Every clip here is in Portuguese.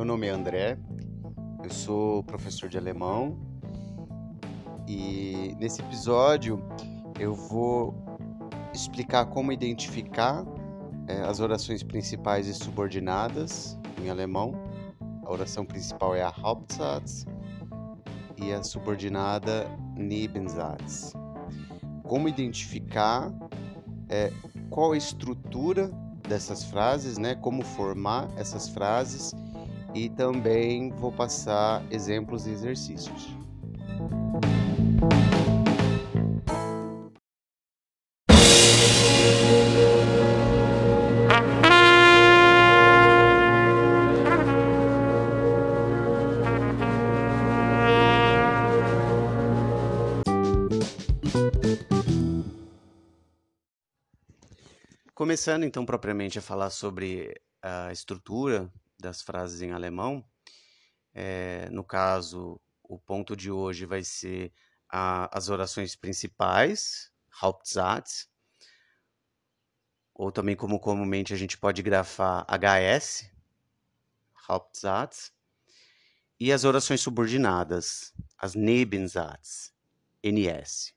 meu nome é André, eu sou professor de alemão e nesse episódio eu vou explicar como identificar é, as orações principais e subordinadas em alemão. A oração principal é a Hauptsatz e a subordinada Nebensatz. Como identificar é, qual a estrutura dessas frases, né? Como formar essas frases e também vou passar exemplos e exercícios. Começando então propriamente a falar sobre a estrutura das frases em alemão, é, no caso, o ponto de hoje vai ser a, as orações principais, Hauptsatz, ou também como comumente a gente pode grafar HS, Hauptsatz, e as orações subordinadas, as Nebensatz, NS.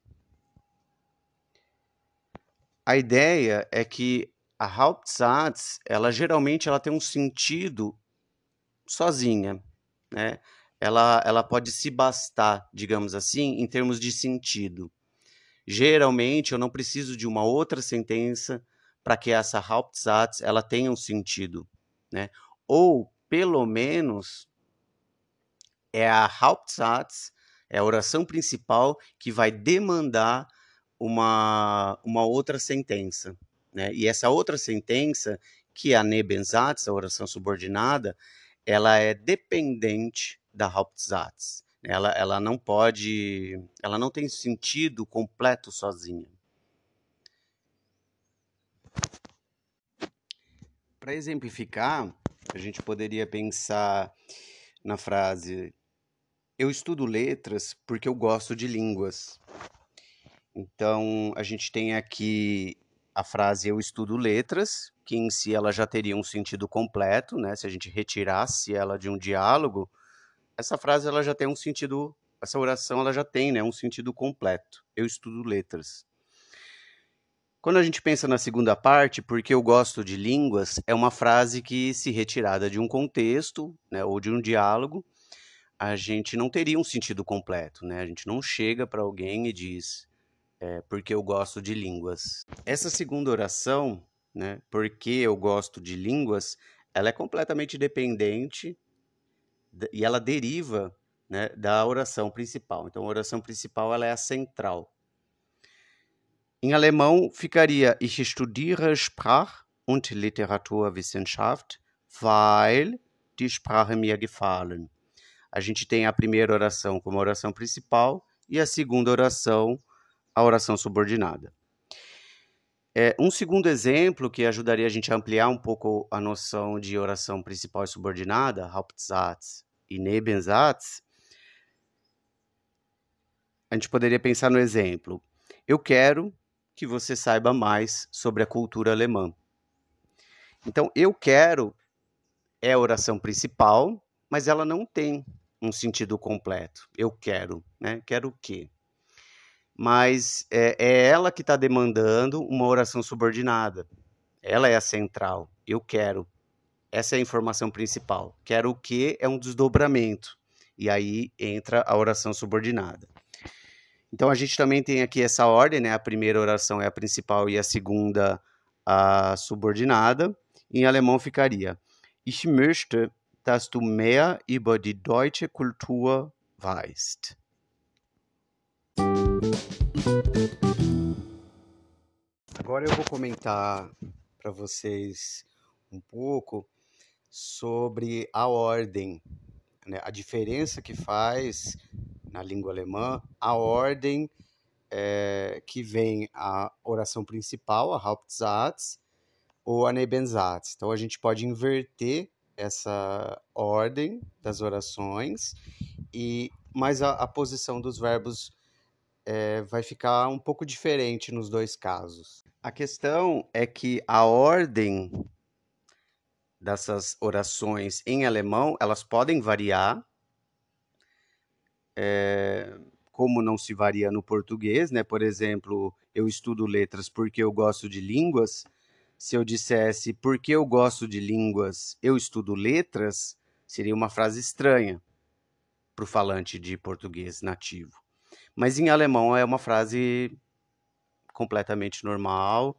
A ideia é que a Hauptsatz, ela geralmente ela tem um sentido sozinha, né? Ela, ela pode se bastar, digamos assim, em termos de sentido. Geralmente, eu não preciso de uma outra sentença para que essa Hauptsatz ela tenha um sentido, né? Ou, pelo menos, é a Hauptsatz, é a oração principal que vai demandar uma, uma outra sentença. Né? E essa outra sentença, que é a Nebensatz, a oração subordinada, ela é dependente da Hauptsatz. Ela, ela não pode, ela não tem sentido completo sozinha. Para exemplificar, a gente poderia pensar na frase: Eu estudo letras porque eu gosto de línguas. Então, a gente tem aqui a frase eu estudo letras, que em si ela já teria um sentido completo, né? Se a gente retirasse ela de um diálogo, essa frase ela já tem um sentido, essa oração ela já tem, né, um sentido completo. Eu estudo letras. Quando a gente pensa na segunda parte, porque eu gosto de línguas, é uma frase que, se retirada de um contexto, né, ou de um diálogo, a gente não teria um sentido completo, né? A gente não chega para alguém e diz: é, porque eu gosto de línguas. Essa segunda oração, né, porque eu gosto de línguas, ela é completamente dependente e ela deriva né, da oração principal. Então, a oração principal ela é a central. Em alemão ficaria Ich studiere Sprach- und Literaturwissenschaft, weil die Sprache mir gefallen. A gente tem a primeira oração como oração principal e a segunda oração a oração subordinada. É, um segundo exemplo que ajudaria a gente a ampliar um pouco a noção de oração principal e subordinada, Hauptsatz e Nebensatz, a gente poderia pensar no exemplo: Eu quero que você saiba mais sobre a cultura alemã. Então, eu quero é a oração principal, mas ela não tem um sentido completo. Eu quero, né? Quero o quê? Mas é, é ela que está demandando uma oração subordinada. Ela é a central. Eu quero. Essa é a informação principal. Quero o que é um desdobramento. E aí entra a oração subordinada. Então a gente também tem aqui essa ordem, né? A primeira oração é a principal e a segunda a subordinada. Em alemão ficaria: Ich möchte, dass du mehr über die deutsche Kultur weißt. Agora eu vou comentar para vocês um pouco sobre a ordem, né? a diferença que faz na língua alemã a ordem é, que vem a oração principal, a Hauptsatz, ou a Nebensatz. Então a gente pode inverter essa ordem das orações e mas a, a posição dos verbos é, vai ficar um pouco diferente nos dois casos. A questão é que a ordem dessas orações em alemão, elas podem variar, é, como não se varia no português, né? Por exemplo, eu estudo letras porque eu gosto de línguas. Se eu dissesse porque eu gosto de línguas, eu estudo letras, seria uma frase estranha para o falante de português nativo. Mas em alemão é uma frase completamente normal,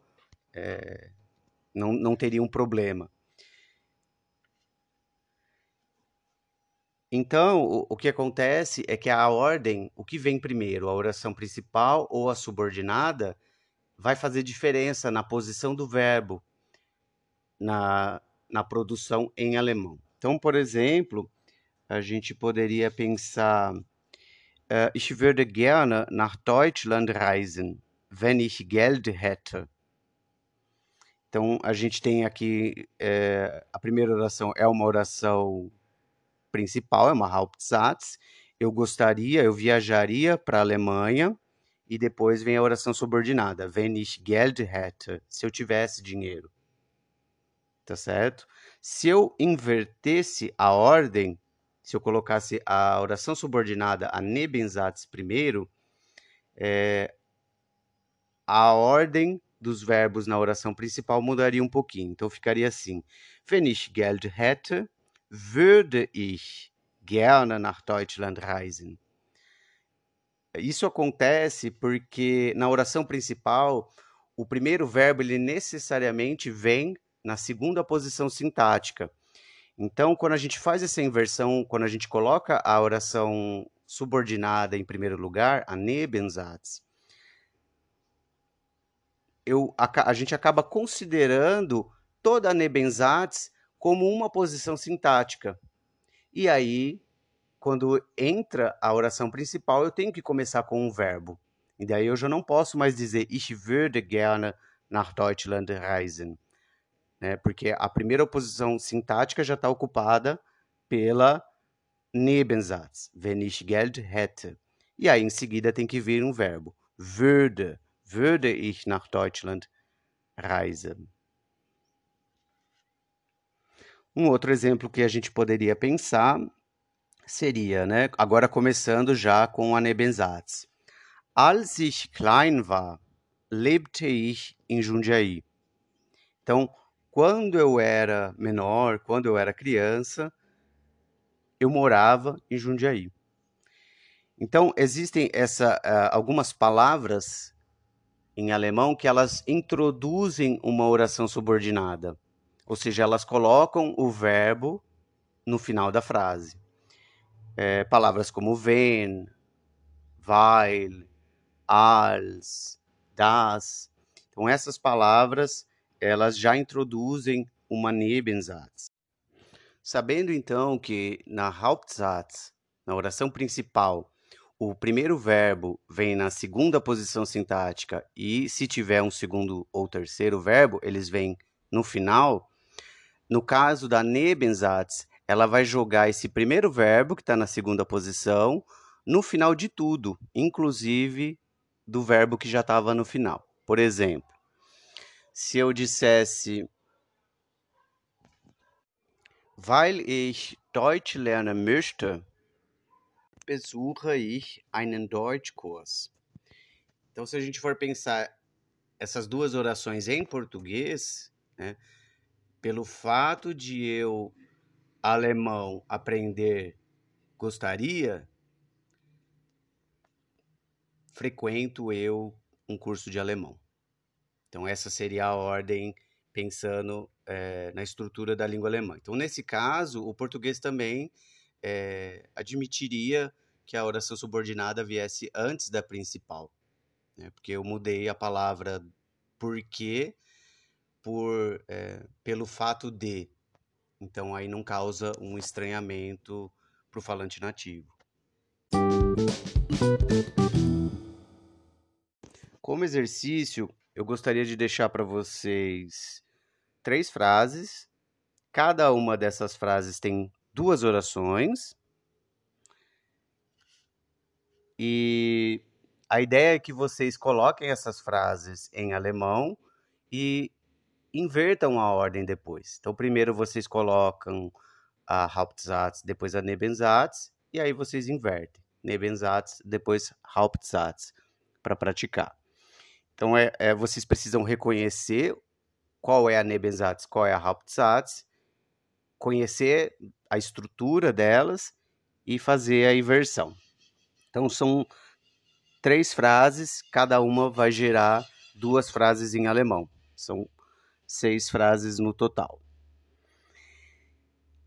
é, não, não teria um problema. Então, o, o que acontece é que a ordem, o que vem primeiro, a oração principal ou a subordinada, vai fazer diferença na posição do verbo na, na produção em alemão. Então, por exemplo, a gente poderia pensar: uh, Ich würde gerne nach Deutschland reisen, wenn ich Geld hätte. Então, a gente tem aqui é, a primeira oração é uma oração principal, é uma Hauptsatz. Eu gostaria, eu viajaria para a Alemanha. E depois vem a oração subordinada, wenn ich Geld hätte, se eu tivesse dinheiro. Tá certo? Se eu invertesse a ordem, se eu colocasse a oração subordinada, a Nebensatz primeiro, é, a ordem dos verbos na oração principal mudaria um pouquinho. Então ficaria assim: Wenn ich Geld hätte, würde ich gerne nach Deutschland reisen. Isso acontece porque na oração principal, o primeiro verbo ele necessariamente vem na segunda posição sintática. Então, quando a gente faz essa inversão, quando a gente coloca a oração subordinada em primeiro lugar, a Nebensatz, eu, a, a gente acaba considerando toda a Nebensatz como uma posição sintática. E aí, quando entra a oração principal, eu tenho que começar com um verbo. E daí eu já não posso mais dizer Ich würde gerne nach Deutschland reisen. Né? Porque a primeira posição sintática já está ocupada pela Nebensatz, wenn ich Geld hätte. E aí em seguida tem que vir um verbo. Würde, würde ich nach Deutschland reisen. Um outro exemplo que a gente poderia pensar seria, né, agora começando já com a Nebensatz. Als ich klein war, lebte ich in Jundiaí. Então, quando eu era menor, quando eu era criança, eu morava em Jundiaí. Então, existem essa, uh, algumas palavras em alemão que elas introduzem uma oração subordinada. Ou seja, elas colocam o verbo no final da frase. É, palavras como wenn, weil, als, das. Então, essas palavras elas já introduzem uma Nebensatz. Sabendo então que na Hauptsatz, na oração principal, o primeiro verbo vem na segunda posição sintática e se tiver um segundo ou terceiro verbo, eles vêm no final, no caso da Nebensatz, ela vai jogar esse primeiro verbo, que está na segunda posição, no final de tudo, inclusive do verbo que já estava no final. Por exemplo, se eu dissesse Weil ich Deutsch lernen möchte, besuche ich einen Deutschkurs. Então, se a gente for pensar essas duas orações em português, né, pelo fato de eu, alemão, aprender gostaria, frequento eu um curso de alemão. Então, essa seria a ordem pensando é, na estrutura da língua alemã. Então, nesse caso, o português também é, admitiria que a oração subordinada viesse antes da principal, né? porque eu mudei a palavra porque por, é, pelo fato de. Então aí não causa um estranhamento para o falante nativo. Como exercício, eu gostaria de deixar para vocês três frases. Cada uma dessas frases tem duas orações. E a ideia é que vocês coloquem essas frases em alemão e invertam a ordem depois. Então, primeiro vocês colocam a Hauptsatz, depois a Nebensatz, e aí vocês invertem. Nebensatz, depois Hauptsatz, para praticar. Então, é, é, vocês precisam reconhecer qual é a Nebensatz, qual é a Hauptsatz, conhecer a estrutura delas e fazer a inversão. Então, são três frases, cada uma vai gerar duas frases em alemão. São seis frases no total.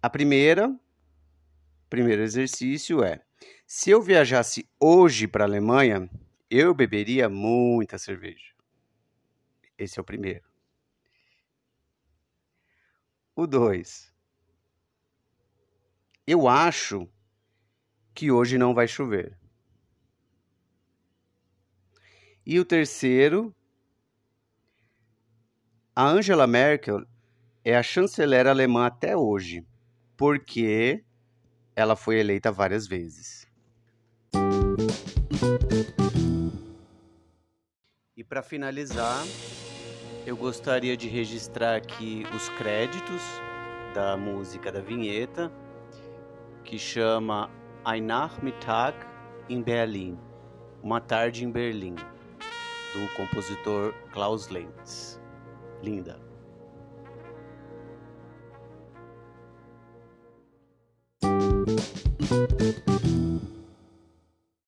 A primeira, primeiro exercício é: se eu viajasse hoje para a Alemanha, eu beberia muita cerveja. Esse é o primeiro. O dois. Eu acho que hoje não vai chover. E o terceiro, a Angela Merkel é a chanceler alemã até hoje, porque ela foi eleita várias vezes. E para finalizar, eu gostaria de registrar aqui os créditos da música da vinheta, que chama Ein Nachmittag in Berlin, Uma Tarde em Berlim, do compositor Klaus Lenz linda.